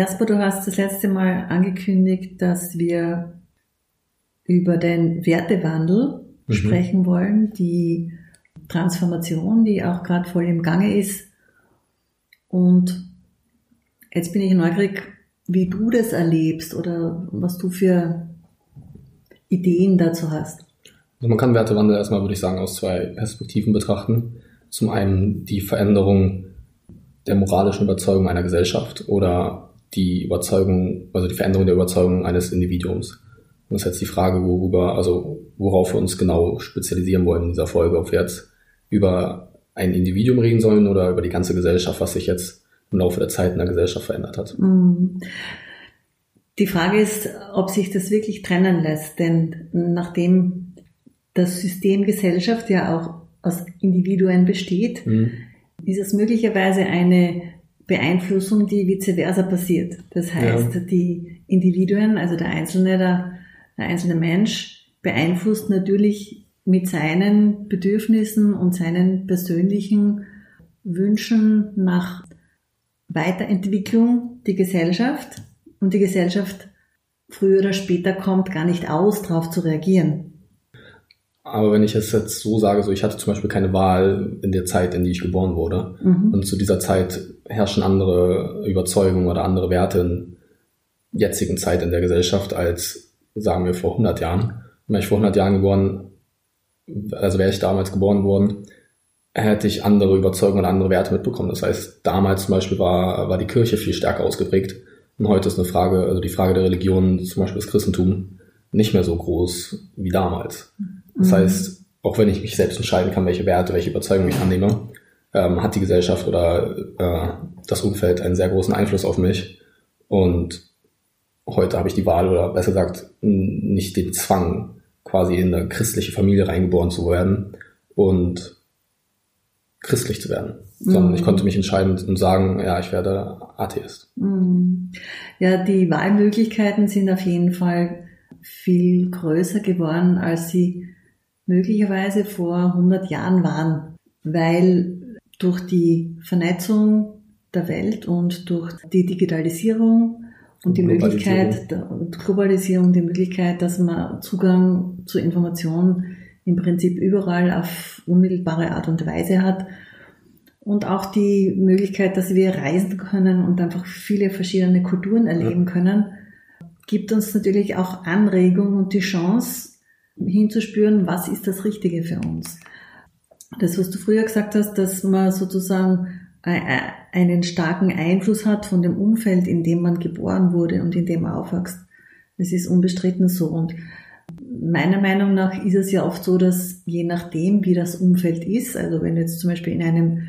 Jasper, du hast das letzte Mal angekündigt, dass wir über den Wertewandel mhm. sprechen wollen, die Transformation, die auch gerade voll im Gange ist. Und jetzt bin ich neugierig, wie du das erlebst oder was du für Ideen dazu hast. Also man kann Wertewandel erstmal, würde ich sagen, aus zwei Perspektiven betrachten. Zum einen die Veränderung der moralischen Überzeugung einer Gesellschaft oder die Überzeugung, also die Veränderung der Überzeugung eines Individuums. Und das ist jetzt die Frage, worüber, also worauf wir uns genau spezialisieren wollen in dieser Folge, ob wir jetzt über ein Individuum reden sollen oder über die ganze Gesellschaft, was sich jetzt im Laufe der Zeit in der Gesellschaft verändert hat. Mhm. Die Frage ist, ob sich das wirklich trennen lässt, denn nachdem das System Gesellschaft ja auch aus Individuen besteht, mhm. ist es möglicherweise eine Beeinflussung, die vice versa passiert. Das heißt, ja. die Individuen, also der Einzelne, der, der einzelne Mensch, beeinflusst natürlich mit seinen Bedürfnissen und seinen persönlichen Wünschen nach Weiterentwicklung die Gesellschaft und die Gesellschaft früher oder später kommt gar nicht aus, darauf zu reagieren. Aber wenn ich es jetzt so sage, so ich hatte zum Beispiel keine Wahl in der Zeit, in die ich geboren wurde. Mhm. Und zu dieser Zeit herrschen andere Überzeugungen oder andere Werte in jetzigen Zeit in der Gesellschaft als, sagen wir, vor 100 Jahren. Wäre ich vor 100 Jahren geboren, also wäre ich damals geboren worden, hätte ich andere Überzeugungen und andere Werte mitbekommen. Das heißt, damals zum Beispiel war, war die Kirche viel stärker ausgeprägt. Und heute ist eine Frage, also die Frage der Religion, zum Beispiel das Christentum, nicht mehr so groß wie damals. Das mhm. heißt, auch wenn ich mich selbst entscheiden kann, welche Werte, welche Überzeugungen ich annehme, ähm, hat die Gesellschaft oder äh, das Umfeld einen sehr großen Einfluss auf mich. Und heute habe ich die Wahl oder besser gesagt nicht den Zwang, quasi in eine christliche Familie reingeboren zu werden und christlich zu werden, mhm. sondern ich konnte mich entscheiden und sagen, ja, ich werde Atheist. Mhm. Ja, die Wahlmöglichkeiten sind auf jeden Fall viel größer geworden, als sie möglicherweise vor 100 Jahren waren, weil durch die Vernetzung der Welt und durch die Digitalisierung und die Möglichkeit und Globalisierung, die Möglichkeit, dass man Zugang zu Informationen im Prinzip überall auf unmittelbare Art und Weise hat. Und auch die Möglichkeit, dass wir reisen können und einfach viele verschiedene Kulturen erleben ja. können, gibt uns natürlich auch Anregung und die Chance hinzuspüren, was ist das Richtige für uns. Das, was du früher gesagt hast, dass man sozusagen einen starken Einfluss hat von dem Umfeld, in dem man geboren wurde und in dem man aufwächst. Das ist unbestritten so. Und meiner Meinung nach ist es ja oft so, dass je nachdem, wie das Umfeld ist, also wenn du jetzt zum Beispiel in einem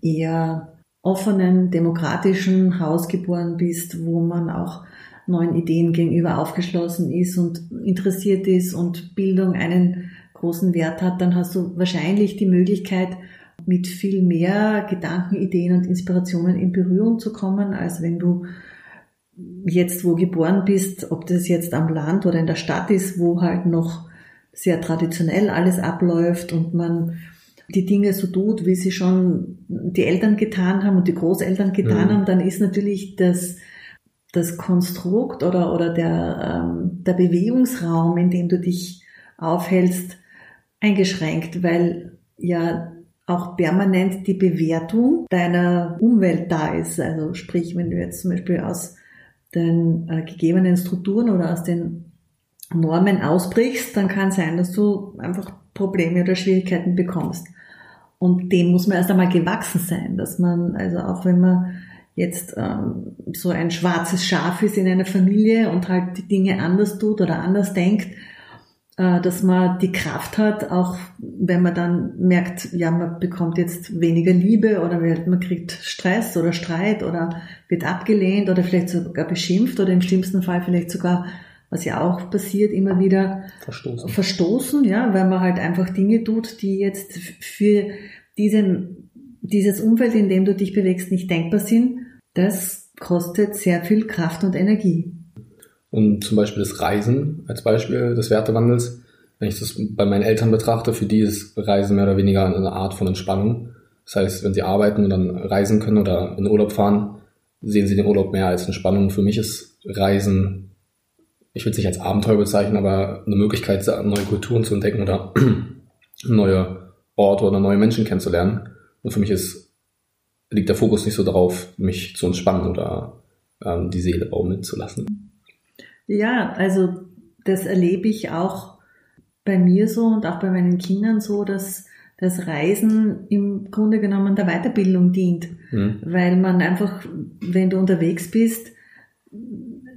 eher offenen, demokratischen Haus geboren bist, wo man auch neuen Ideen gegenüber aufgeschlossen ist und interessiert ist und Bildung einen großen Wert hat, dann hast du wahrscheinlich die Möglichkeit, mit viel mehr Gedanken, Ideen und Inspirationen in Berührung zu kommen, als wenn du jetzt wo geboren bist, ob das jetzt am Land oder in der Stadt ist, wo halt noch sehr traditionell alles abläuft und man die Dinge so tut, wie sie schon die Eltern getan haben und die Großeltern getan mhm. haben, dann ist natürlich das das Konstrukt oder, oder der, ähm, der Bewegungsraum, in dem du dich aufhältst, eingeschränkt, weil ja auch permanent die Bewertung deiner Umwelt da ist. Also sprich, wenn du jetzt zum Beispiel aus den äh, gegebenen Strukturen oder aus den Normen ausbrichst, dann kann sein, dass du einfach Probleme oder Schwierigkeiten bekommst. Und dem muss man erst einmal gewachsen sein, dass man, also auch wenn man jetzt ähm, so ein schwarzes Schaf ist in einer Familie und halt die Dinge anders tut oder anders denkt, äh, dass man die Kraft hat, auch wenn man dann merkt, ja, man bekommt jetzt weniger Liebe oder man kriegt Stress oder Streit oder wird abgelehnt oder vielleicht sogar beschimpft oder im schlimmsten Fall vielleicht sogar, was ja auch passiert, immer wieder verstoßen, verstoßen ja, weil man halt einfach Dinge tut, die jetzt für diesen, dieses Umfeld, in dem du dich bewegst, nicht denkbar sind das kostet sehr viel Kraft und Energie. Und zum Beispiel das Reisen als Beispiel des Wertewandels, wenn ich das bei meinen Eltern betrachte, für die ist Reisen mehr oder weniger eine Art von Entspannung. Das heißt, wenn sie arbeiten und dann reisen können oder in Urlaub fahren, sehen sie den Urlaub mehr als Entspannung. Für mich ist Reisen, ich würde es nicht als Abenteuer bezeichnen, aber eine Möglichkeit, neue Kulturen zu entdecken oder neue Orte oder neue Menschen kennenzulernen. Und für mich ist, liegt der Fokus nicht so darauf, mich zu entspannen oder ähm, die Seele baumeln zu lassen. Ja, also das erlebe ich auch bei mir so und auch bei meinen Kindern so, dass das Reisen im Grunde genommen der Weiterbildung dient, mhm. weil man einfach, wenn du unterwegs bist,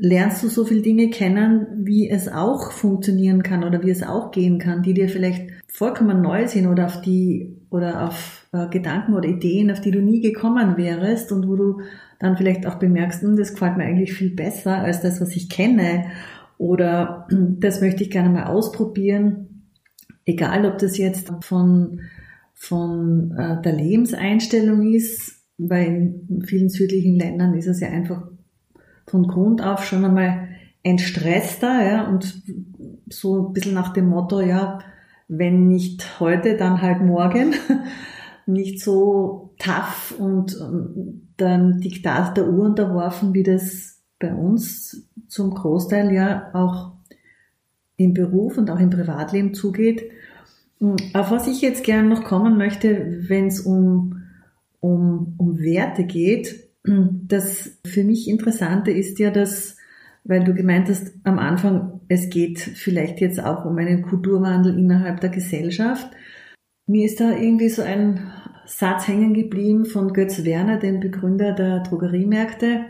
lernst du so viele Dinge kennen, wie es auch funktionieren kann oder wie es auch gehen kann, die dir vielleicht vollkommen neu sind oder auf die oder auf äh, Gedanken oder Ideen, auf die du nie gekommen wärst und wo du dann vielleicht auch bemerkst, hm, das gefällt mir eigentlich viel besser als das, was ich kenne. Oder das möchte ich gerne mal ausprobieren. Egal, ob das jetzt von, von äh, der Lebenseinstellung ist, weil in vielen südlichen Ländern ist es ja einfach von Grund auf schon einmal entstresster, ja, und so ein bisschen nach dem Motto, ja, wenn nicht heute, dann halt morgen. nicht so tough und dann Diktat der Uhr unterworfen, wie das bei uns zum Großteil ja auch im Beruf und auch im Privatleben zugeht. Hm, auf was ich jetzt gerne noch kommen möchte, wenn es um, um, um Werte geht, das für mich Interessante ist ja, dass, weil du gemeint hast am Anfang, es geht vielleicht jetzt auch um einen Kulturwandel innerhalb der Gesellschaft. Mir ist da irgendwie so ein Satz hängen geblieben von Götz Werner, dem Begründer der Drogeriemärkte,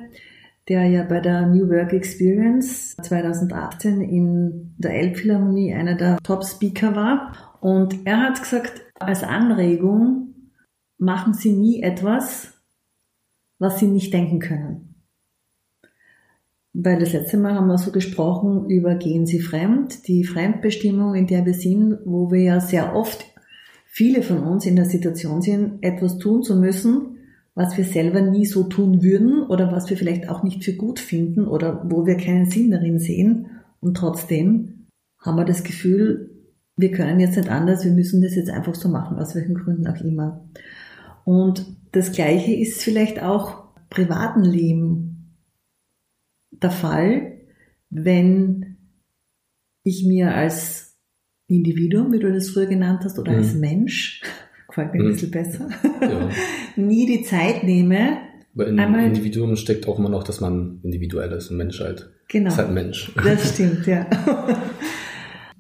der ja bei der New Work Experience 2018 in der Elbphilharmonie einer der Top-Speaker war. Und er hat gesagt, als Anregung machen Sie nie etwas, was Sie nicht denken können. Weil das letzte Mal haben wir so gesprochen über Gehen Sie fremd, die Fremdbestimmung, in der wir sind, wo wir ja sehr oft, viele von uns in der Situation sind, etwas tun zu müssen, was wir selber nie so tun würden oder was wir vielleicht auch nicht für gut finden oder wo wir keinen Sinn darin sehen. Und trotzdem haben wir das Gefühl, wir können jetzt nicht anders, wir müssen das jetzt einfach so machen, aus welchen Gründen auch immer. Und das Gleiche ist vielleicht auch privaten Leben der Fall, wenn ich mir als Individuum, wie du das früher genannt hast, oder mhm. als Mensch gefällt mir ein hm. bisschen besser, ja. nie die Zeit nehme. Aber in einmal, Individuum steckt auch immer noch, dass man individuell ist, ein Mensch halt. Genau. Ist halt ein Mensch. Das stimmt, ja.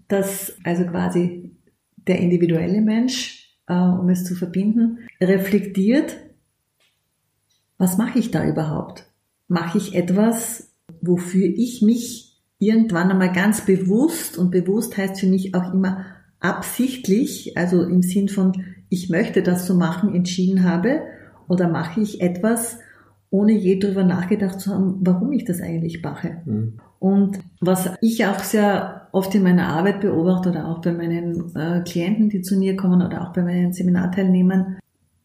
Dass also quasi der individuelle Mensch, äh, um es zu verbinden, reflektiert, was mache ich da überhaupt? Mache ich etwas, wofür ich mich irgendwann einmal ganz bewusst, und bewusst heißt für mich auch immer absichtlich, also im Sinn von, ich möchte das so machen, entschieden habe? Oder mache ich etwas, ohne je darüber nachgedacht zu haben, warum ich das eigentlich mache? Mhm. Und was ich auch sehr oft in meiner Arbeit beobachte oder auch bei meinen äh, Klienten, die zu mir kommen oder auch bei meinen Seminarteilnehmern,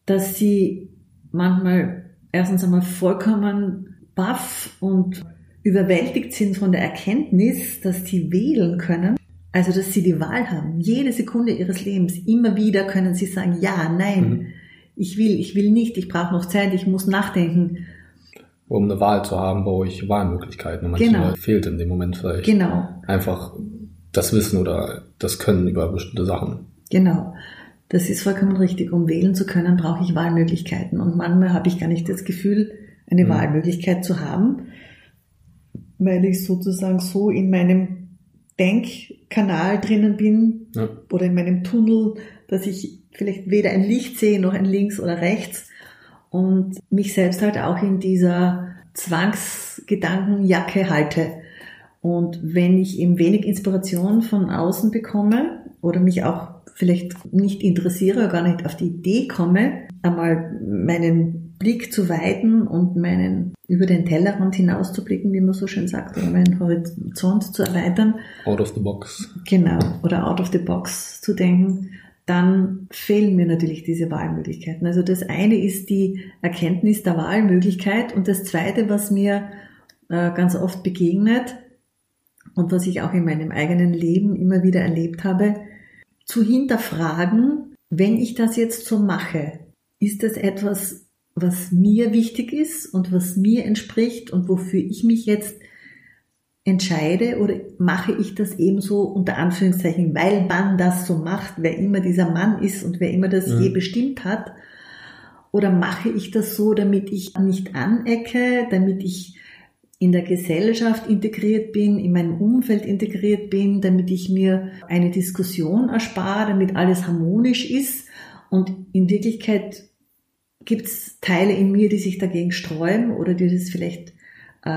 dass sie manchmal erstens einmal vollkommen baff und überwältigt sind von der Erkenntnis, dass sie wählen können also, dass sie die Wahl haben. Jede Sekunde ihres Lebens. Immer wieder können sie sagen, ja, nein, mhm. ich will, ich will nicht, ich brauche noch Zeit, ich muss nachdenken. Um eine Wahl zu haben, brauche ich Wahlmöglichkeiten. Und manchmal genau. fehlt in dem Moment vielleicht genau. einfach das Wissen oder das Können über bestimmte Sachen. Genau. Das ist vollkommen richtig. Um wählen zu können, brauche ich Wahlmöglichkeiten. Und manchmal habe ich gar nicht das Gefühl, eine mhm. Wahlmöglichkeit zu haben, weil ich sozusagen so in meinem Denkkanal drinnen bin ja. oder in meinem Tunnel, dass ich vielleicht weder ein Licht sehe noch ein links oder rechts und mich selbst halt auch in dieser Zwangsgedankenjacke halte. Und wenn ich eben wenig Inspiration von außen bekomme oder mich auch vielleicht nicht interessiere oder gar nicht auf die Idee komme, einmal meinen Blick zu weiten und meinen über den Tellerrand hinaus zu blicken, wie man so schön sagt, oder meinen Horizont zu erweitern. Out of the box. Genau, oder out of the box zu denken, dann fehlen mir natürlich diese Wahlmöglichkeiten. Also das eine ist die Erkenntnis der Wahlmöglichkeit und das zweite, was mir äh, ganz oft begegnet und was ich auch in meinem eigenen Leben immer wieder erlebt habe, zu hinterfragen, wenn ich das jetzt so mache, ist das etwas, was mir wichtig ist und was mir entspricht und wofür ich mich jetzt entscheide oder mache ich das ebenso unter Anführungszeichen, weil man das so macht, wer immer dieser Mann ist und wer immer das mhm. je bestimmt hat, oder mache ich das so, damit ich nicht anecke, damit ich in der Gesellschaft integriert bin, in meinem Umfeld integriert bin, damit ich mir eine Diskussion erspare, damit alles harmonisch ist. Und in Wirklichkeit gibt es Teile in mir, die sich dagegen sträuben oder die das vielleicht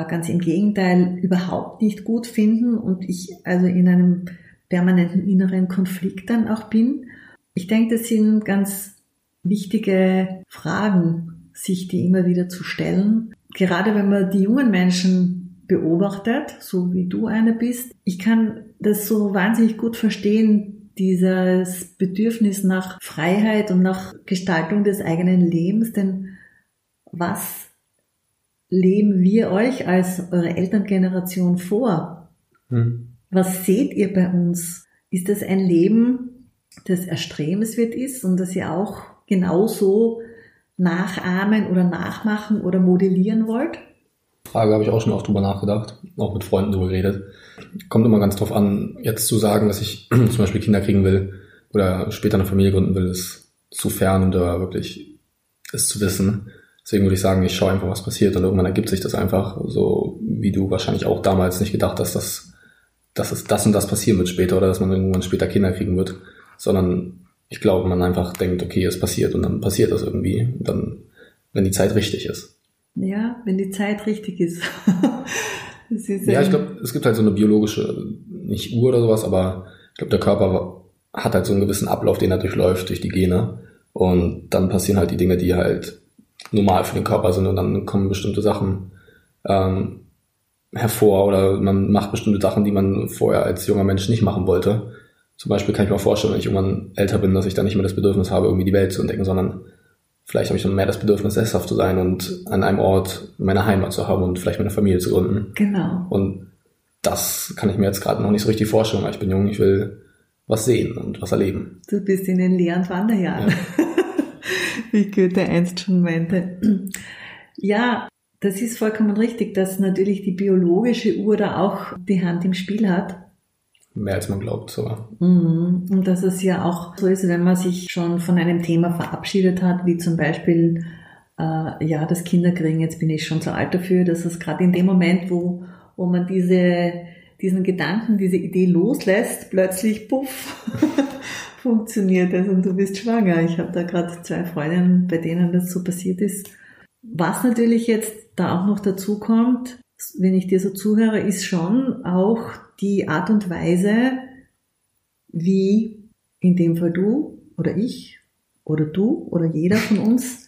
ganz im Gegenteil überhaupt nicht gut finden und ich also in einem permanenten inneren Konflikt dann auch bin. Ich denke, das sind ganz wichtige Fragen, sich die immer wieder zu stellen. Gerade wenn man die jungen Menschen beobachtet, so wie du eine bist, ich kann das so wahnsinnig gut verstehen, dieses Bedürfnis nach Freiheit und nach Gestaltung des eigenen Lebens, denn was leben wir euch als eure Elterngeneration vor? Hm. Was seht ihr bei uns? Ist das ein Leben, das erstrebenswert ist und das ihr auch genauso nachahmen oder nachmachen oder modellieren wollt? Frage habe ich auch schon oft drüber nachgedacht, auch mit Freunden drüber geredet. Kommt immer ganz drauf an, jetzt zu sagen, dass ich zum Beispiel Kinder kriegen will oder später eine Familie gründen will, ist zu fern und da wirklich es zu wissen. Deswegen würde ich sagen, ich schaue einfach, was passiert und irgendwann ergibt sich das einfach, so wie du wahrscheinlich auch damals nicht gedacht hast, dass, dass es das und das passieren wird später oder dass man irgendwann später Kinder kriegen wird, sondern ich glaube, man einfach denkt, okay, es passiert und dann passiert das irgendwie, dann, wenn die Zeit richtig ist. Ja, wenn die Zeit richtig ist. ist ja, ich glaube, es gibt halt so eine biologische, nicht Uhr oder sowas, aber ich glaube, der Körper hat halt so einen gewissen Ablauf, den er durchläuft durch die Gene. Und dann passieren halt die Dinge, die halt normal für den Körper sind und dann kommen bestimmte Sachen ähm, hervor oder man macht bestimmte Sachen, die man vorher als junger Mensch nicht machen wollte. Zum Beispiel kann ich mir vorstellen, wenn ich irgendwann älter bin, dass ich dann nicht mehr das Bedürfnis habe, irgendwie die Welt zu entdecken, sondern vielleicht habe ich dann mehr das Bedürfnis, sesshaft zu sein und an einem Ort meine Heimat zu haben und vielleicht meine Familie zu gründen. Genau. Und das kann ich mir jetzt gerade noch nicht so richtig vorstellen, weil ich bin jung, ich will was sehen und was erleben. Du bist in den und Wanderjahren. Ja. wie Goethe einst schon meinte. Ja, das ist vollkommen richtig, dass natürlich die biologische Uhr da auch die Hand im Spiel hat. Mehr als man glaubt, so. Mhm. Und dass es ja auch so ist, wenn man sich schon von einem Thema verabschiedet hat, wie zum Beispiel, äh, ja, das Kinderkriegen, jetzt bin ich schon zu alt dafür, dass es gerade in dem Moment, wo, wo man diese, diesen Gedanken, diese Idee loslässt, plötzlich, puff, funktioniert es und du bist schwanger. Ich habe da gerade zwei Freundinnen, bei denen das so passiert ist. Was natürlich jetzt da auch noch dazu kommt, wenn ich dir so zuhöre, ist schon auch die Art und Weise, wie in dem Fall du oder ich oder du oder jeder von uns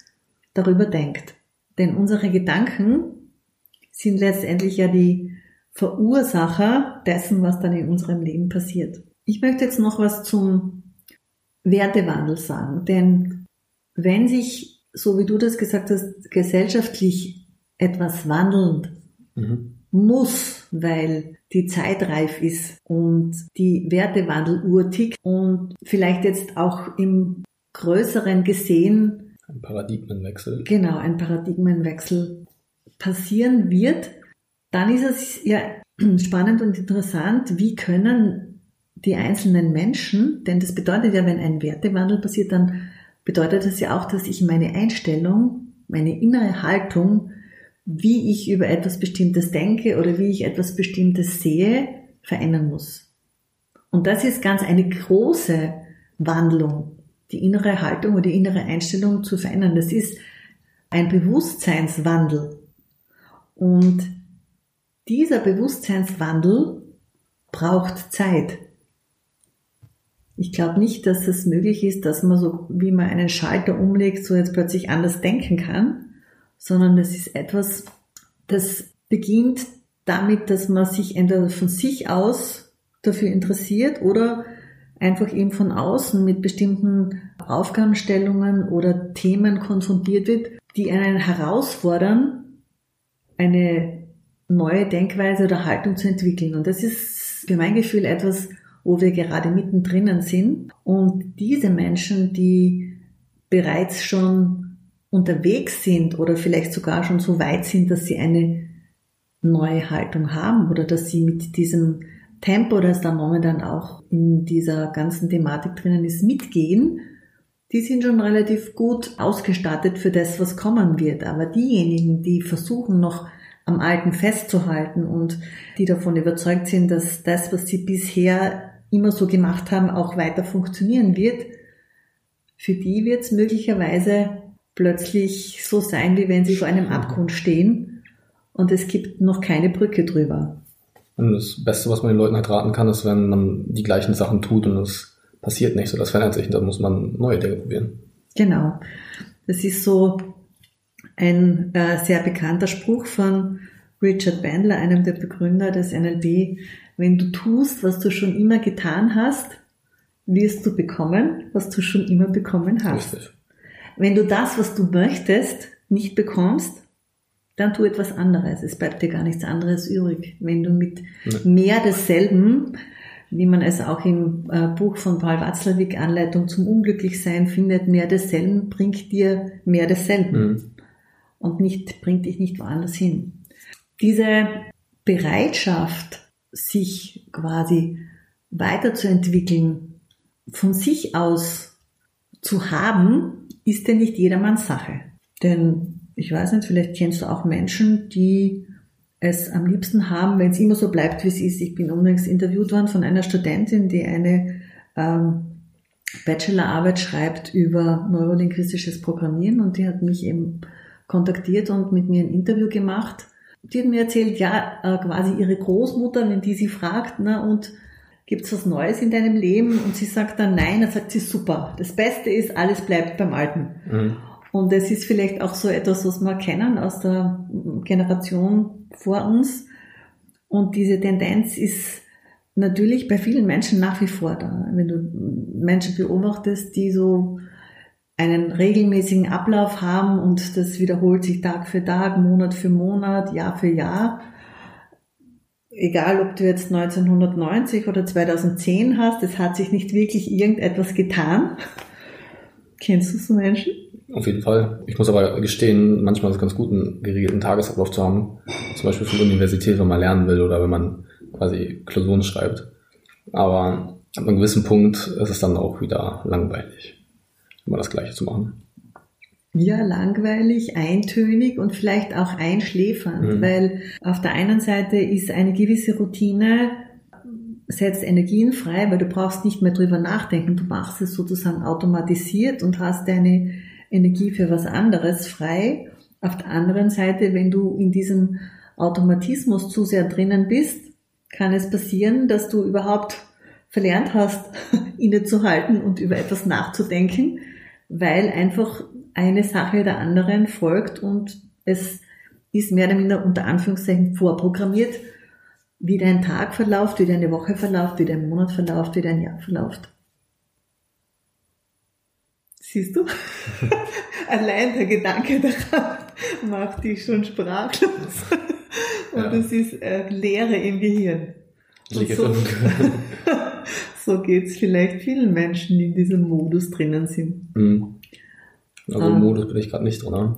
darüber denkt. Denn unsere Gedanken sind letztendlich ja die Verursacher dessen, was dann in unserem Leben passiert. Ich möchte jetzt noch was zum Wertewandel sagen. Denn wenn sich, so wie du das gesagt hast, gesellschaftlich etwas wandeln mhm. muss, weil die Zeit reif ist und die Wertewandeluhr tickt und vielleicht jetzt auch im größeren gesehen ein Paradigmenwechsel. Genau, ein Paradigmenwechsel passieren wird, dann ist es ja spannend und interessant, wie können die einzelnen Menschen, denn das bedeutet ja, wenn ein Wertewandel passiert, dann bedeutet das ja auch, dass ich meine Einstellung, meine innere Haltung, wie ich über etwas Bestimmtes denke oder wie ich etwas Bestimmtes sehe, verändern muss. Und das ist ganz eine große Wandlung, die innere Haltung oder die innere Einstellung zu verändern. Das ist ein Bewusstseinswandel. Und dieser Bewusstseinswandel braucht Zeit. Ich glaube nicht, dass es möglich ist, dass man so, wie man einen Schalter umlegt, so jetzt plötzlich anders denken kann, sondern es ist etwas, das beginnt damit, dass man sich entweder von sich aus dafür interessiert oder einfach eben von außen mit bestimmten Aufgabenstellungen oder Themen konfrontiert wird, die einen herausfordern, eine neue Denkweise oder Haltung zu entwickeln. Und das ist für mein Gefühl etwas, wo wir gerade mittendrin sind. Und diese Menschen, die bereits schon unterwegs sind oder vielleicht sogar schon so weit sind, dass sie eine neue Haltung haben oder dass sie mit diesem Tempo, das da momentan auch in dieser ganzen Thematik drinnen ist, mitgehen, die sind schon relativ gut ausgestattet für das, was kommen wird. Aber diejenigen, die versuchen noch am Alten festzuhalten und die davon überzeugt sind, dass das, was sie bisher immer so gemacht haben, auch weiter funktionieren wird, für die wird es möglicherweise plötzlich so sein, wie wenn sie vor einem Abgrund stehen und es gibt noch keine Brücke drüber. Und das Beste, was man den Leuten halt raten kann, ist, wenn man die gleichen Sachen tut und es passiert nicht so, das verändert sich, dann muss man neue Dinge probieren. Genau. Das ist so ein äh, sehr bekannter Spruch von Richard Bandler, einem der Begründer des NLP. Wenn du tust, was du schon immer getan hast, wirst du bekommen, was du schon immer bekommen hast. Richtig. Wenn du das, was du möchtest, nicht bekommst, dann tu etwas anderes. Es bleibt dir gar nichts anderes übrig. Wenn du mit mehr desselben, wie man es auch im äh, Buch von Paul Watzlawick Anleitung zum Unglücklichsein findet, mehr desselben bringt dir mehr desselben mhm. und nicht, bringt dich nicht woanders hin. Diese Bereitschaft, sich quasi weiterzuentwickeln, von sich aus zu haben, ist ja nicht jedermanns Sache. Denn ich weiß nicht, vielleicht kennst du auch Menschen, die es am liebsten haben, wenn es immer so bleibt, wie es ist. Ich bin unlängst interviewt worden von einer Studentin, die eine ähm, Bachelorarbeit schreibt über neurolinguistisches Programmieren und die hat mich eben kontaktiert und mit mir ein Interview gemacht. Die hat mir erzählt, ja, äh, quasi ihre Großmutter, wenn die sie fragt, na und gibt's was Neues in deinem Leben? Und sie sagt dann nein, dann sagt sie super. Das Beste ist, alles bleibt beim Alten. Mhm. Und es ist vielleicht auch so etwas, was wir kennen aus der Generation vor uns. Und diese Tendenz ist natürlich bei vielen Menschen nach wie vor da. Wenn du Menschen beobachtest, die so einen regelmäßigen Ablauf haben und das wiederholt sich Tag für Tag, Monat für Monat, Jahr für Jahr. Egal, ob du jetzt 1990 oder 2010 hast, es hat sich nicht wirklich irgendetwas getan. Kennst du so Menschen? Auf jeden Fall. Ich muss aber gestehen, manchmal ist es ganz gut, einen geregelten Tagesablauf zu haben. Zum Beispiel für die Universität, wenn man lernen will oder wenn man quasi Klausuren schreibt. Aber ab einem gewissen Punkt ist es dann auch wieder langweilig, immer das Gleiche zu machen. Ja, langweilig, eintönig und vielleicht auch einschläfernd, mhm. weil auf der einen Seite ist eine gewisse Routine setzt Energien frei, weil du brauchst nicht mehr drüber nachdenken. Du machst es sozusagen automatisiert und hast deine Energie für was anderes frei. Auf der anderen Seite, wenn du in diesem Automatismus zu sehr drinnen bist, kann es passieren, dass du überhaupt verlernt hast, innezuhalten und über etwas nachzudenken, weil einfach eine Sache der anderen folgt und es ist mehr oder minder unter Anführungszeichen vorprogrammiert, wie dein Tag verläuft, wie deine Woche verläuft, wie dein Monat verläuft, wie dein Jahr verläuft. Siehst du? Allein der Gedanke daran macht dich schon sprachlos. Und ja. es ist äh, Leere im Gehirn. So, so geht es vielleicht vielen Menschen, die in diesem Modus drinnen sind. Mhm. Also im ah. Modus bin ich gerade nicht drin.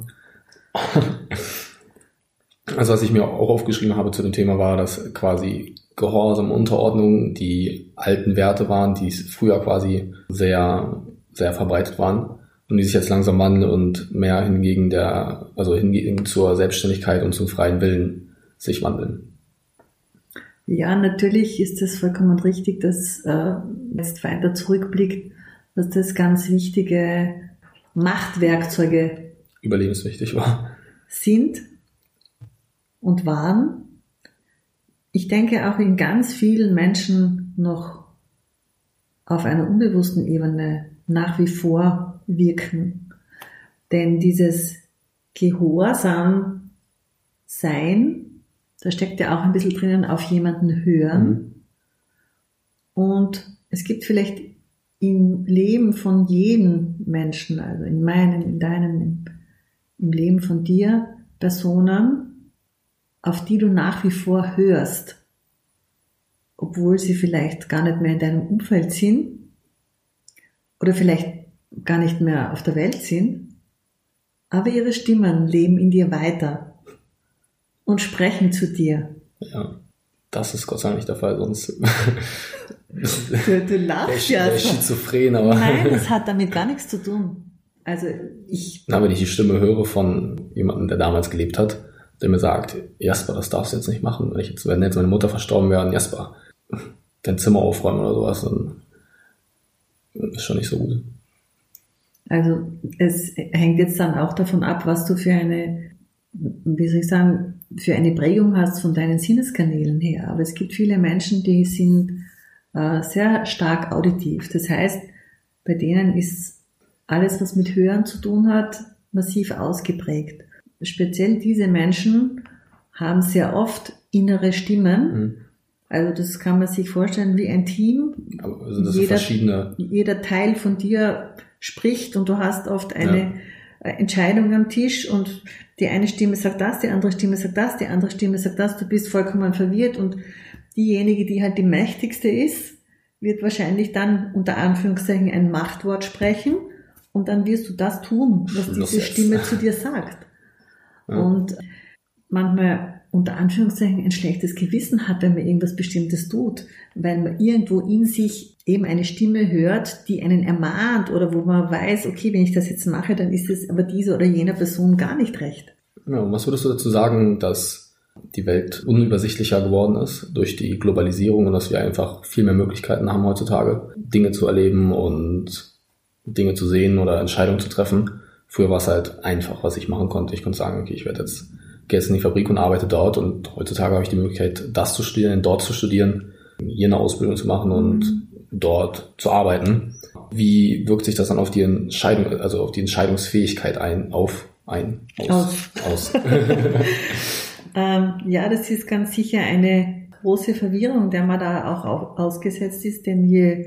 Also was ich mir auch aufgeschrieben habe zu dem Thema war, dass quasi Gehorsam, Unterordnung die alten Werte waren, die früher quasi sehr sehr verbreitet waren und die sich jetzt langsam wandeln und mehr hingegen der, also hingegen zur Selbstständigkeit und zum freien Willen sich wandeln. Ja, natürlich ist es vollkommen richtig, dass äh, jetzt weiter zurückblickt, dass das ganz wichtige Machtwerkzeuge überlebenswichtig war. Sind und waren. Ich denke auch in ganz vielen Menschen noch auf einer unbewussten Ebene nach wie vor wirken. Denn dieses Gehorsam sein, da steckt ja auch ein bisschen drinnen auf jemanden hören. Mhm. Und es gibt vielleicht im Leben von jedem Menschen, also in meinem, in deinem, im, im Leben von dir, Personen, auf die du nach wie vor hörst, obwohl sie vielleicht gar nicht mehr in deinem Umfeld sind, oder vielleicht gar nicht mehr auf der Welt sind, aber ihre Stimmen leben in dir weiter und sprechen zu dir. Ja, das ist Gott sei Dank nicht der Fall, sonst du, du lachst ja. Der schizophren, aber. Nein, das hat damit gar nichts zu tun. Also ich. Na, wenn ich die Stimme höre von jemandem, der damals gelebt hat, der mir sagt, Jasper, das darfst du jetzt nicht machen. Wenn, ich jetzt, wenn jetzt meine Mutter verstorben wäre, Jasper, dein Zimmer aufräumen oder sowas, dann ist schon nicht so gut. Also es hängt jetzt dann auch davon ab, was du für eine, wie soll ich sagen, für eine Prägung hast von deinen Sinneskanälen her. Aber es gibt viele Menschen, die sind äh, sehr stark auditiv. Das heißt, bei denen ist alles, was mit Hören zu tun hat, massiv ausgeprägt. Speziell diese Menschen haben sehr oft innere Stimmen. Mhm. Also das kann man sich vorstellen wie ein Team. Also das jeder, verschiedene. jeder Teil von dir spricht und du hast oft eine ja. Entscheidung am Tisch und die eine Stimme sagt das, die andere Stimme sagt das, die andere Stimme sagt das, du bist vollkommen verwirrt und diejenige, die halt die mächtigste ist, wird wahrscheinlich dann unter Anführungszeichen ein Machtwort sprechen und dann wirst du das tun, was diese Stimme zu dir sagt. Ja. Und manchmal unter Anführungszeichen ein schlechtes Gewissen hat, wenn man irgendwas Bestimmtes tut, weil man irgendwo in sich eben eine Stimme hört, die einen ermahnt oder wo man weiß, okay, wenn ich das jetzt mache, dann ist es aber dieser oder jener Person gar nicht recht. Ja, was würdest du dazu sagen, dass die Welt unübersichtlicher geworden ist durch die Globalisierung und dass wir einfach viel mehr Möglichkeiten haben heutzutage, Dinge zu erleben und Dinge zu sehen oder Entscheidungen zu treffen? Früher war es halt einfach, was ich machen konnte. Ich konnte sagen, okay, ich werde jetzt gehe jetzt in die Fabrik und arbeite dort und heutzutage habe ich die Möglichkeit, das zu studieren, dort zu studieren, hier eine Ausbildung zu machen und mhm. dort zu arbeiten. Wie wirkt sich das dann auf die Entscheidung, also auf die Entscheidungsfähigkeit ein, auf, ein, aus, aus? aus. ähm, ja, das ist ganz sicher eine große Verwirrung, der man da auch ausgesetzt ist, denn je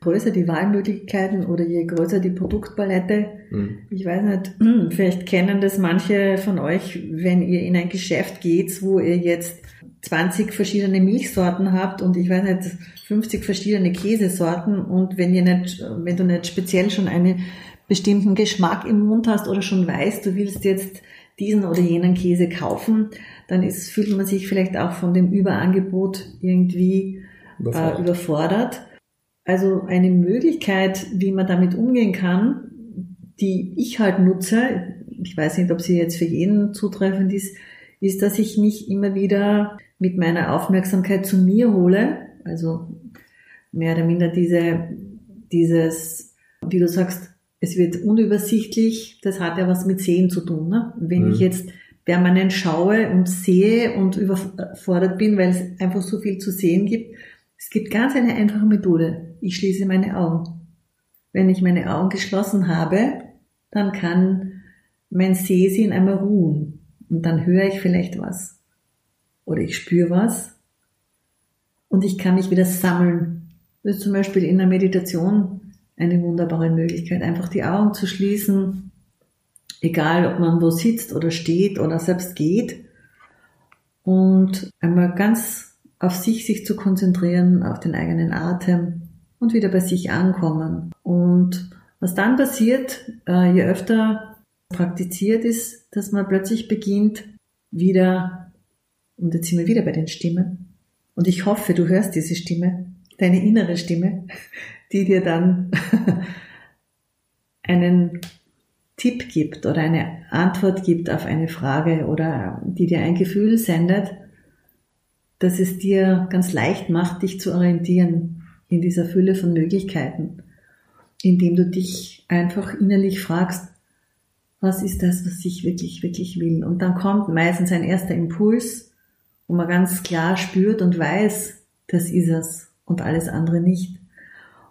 größer die Wahlmöglichkeiten oder je größer die Produktpalette, mhm. ich weiß nicht, vielleicht kennen das manche von euch, wenn ihr in ein Geschäft geht, wo ihr jetzt 20 verschiedene Milchsorten habt und ich weiß nicht, 50 verschiedene Käsesorten und wenn ihr nicht, wenn du nicht speziell schon einen bestimmten Geschmack im Mund hast oder schon weißt, du willst jetzt diesen oder jenen Käse kaufen, dann ist, fühlt man sich vielleicht auch von dem Überangebot irgendwie überfordert. Äh, überfordert. Also eine Möglichkeit, wie man damit umgehen kann, die ich halt nutze, ich weiß nicht, ob sie jetzt für jeden zutreffend ist, ist, dass ich mich immer wieder mit meiner Aufmerksamkeit zu mir hole. Also mehr oder minder diese, dieses, wie du sagst, es wird unübersichtlich, das hat ja was mit Sehen zu tun. Ne? Wenn mhm. ich jetzt permanent schaue und sehe und überfordert bin, weil es einfach so viel zu sehen gibt, es gibt ganz eine einfache Methode. Ich schließe meine Augen. Wenn ich meine Augen geschlossen habe, dann kann mein Sehsinn einmal ruhen. Und dann höre ich vielleicht was. Oder ich spüre was. Und ich kann mich wieder sammeln. Das ist zum Beispiel in der Meditation eine wunderbare Möglichkeit, einfach die Augen zu schließen, egal ob man wo sitzt oder steht oder selbst geht und einmal ganz auf sich sich zu konzentrieren, auf den eigenen Atem und wieder bei sich ankommen. Und was dann passiert, äh, je öfter praktiziert ist, dass man plötzlich beginnt, wieder, und jetzt sind wir wieder bei den Stimmen, und ich hoffe, du hörst diese Stimme, deine innere Stimme, die dir dann einen Tipp gibt oder eine Antwort gibt auf eine Frage oder die dir ein Gefühl sendet, dass es dir ganz leicht macht, dich zu orientieren in dieser Fülle von Möglichkeiten, indem du dich einfach innerlich fragst, was ist das, was ich wirklich, wirklich will? Und dann kommt meistens ein erster Impuls, wo man ganz klar spürt und weiß, das ist es und alles andere nicht.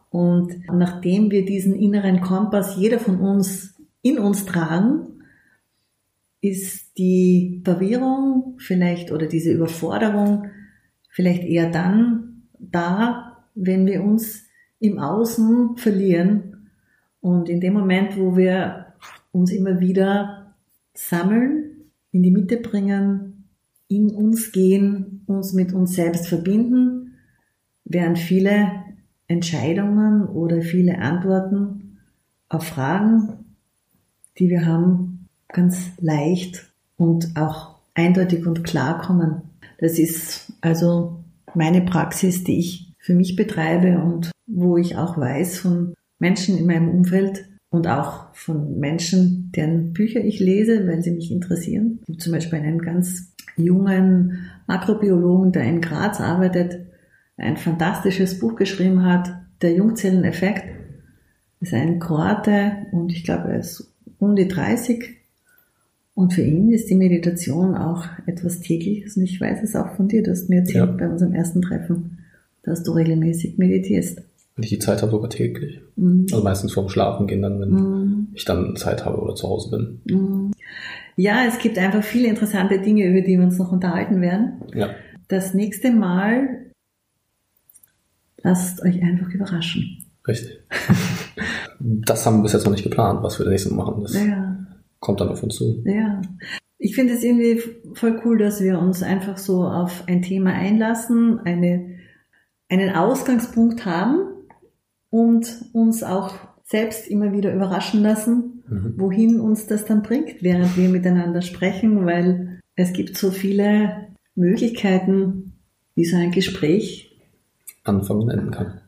Und nachdem wir diesen inneren Kompass, jeder von uns, in uns tragen, ist die Verwirrung vielleicht oder diese Überforderung vielleicht eher dann da, wenn wir uns im Außen verlieren und in dem Moment, wo wir uns immer wieder sammeln, in die Mitte bringen, in uns gehen, uns mit uns selbst verbinden, werden viele Entscheidungen oder viele Antworten auf Fragen, die wir haben, ganz leicht und auch eindeutig und klar kommen. Das ist also meine Praxis, die ich für mich betreibe und wo ich auch weiß von Menschen in meinem Umfeld und auch von Menschen, deren Bücher ich lese, weil sie mich interessieren. Zum Beispiel einen ganz jungen Makrobiologen, der in Graz arbeitet, ein fantastisches Buch geschrieben hat, Der Jungzelleneffekt. Das ist ein Kroate und ich glaube, er ist um die 30. Und für ihn ist die Meditation auch etwas tägliches. Und ich weiß es auch von dir, du hast mir erzählt ja. bei unserem ersten Treffen, dass du regelmäßig meditierst. Wenn ich die Zeit habe, sogar täglich. Mhm. Also meistens vorm Schlafen gehen dann, wenn mhm. ich dann Zeit habe oder zu Hause bin. Mhm. Ja, es gibt einfach viele interessante Dinge, über die wir uns noch unterhalten werden. Ja. Das nächste Mal lasst euch einfach überraschen. Richtig. das haben wir bis jetzt noch nicht geplant, was wir das nächste Mal machen. Das ja. kommt dann auf uns zu. Ja. Ich finde es irgendwie voll cool, dass wir uns einfach so auf ein Thema einlassen, eine, einen Ausgangspunkt haben und uns auch selbst immer wieder überraschen lassen, mhm. wohin uns das dann bringt, während wir miteinander sprechen, weil es gibt so viele Möglichkeiten, wie so ein Gespräch anfangen und enden kann.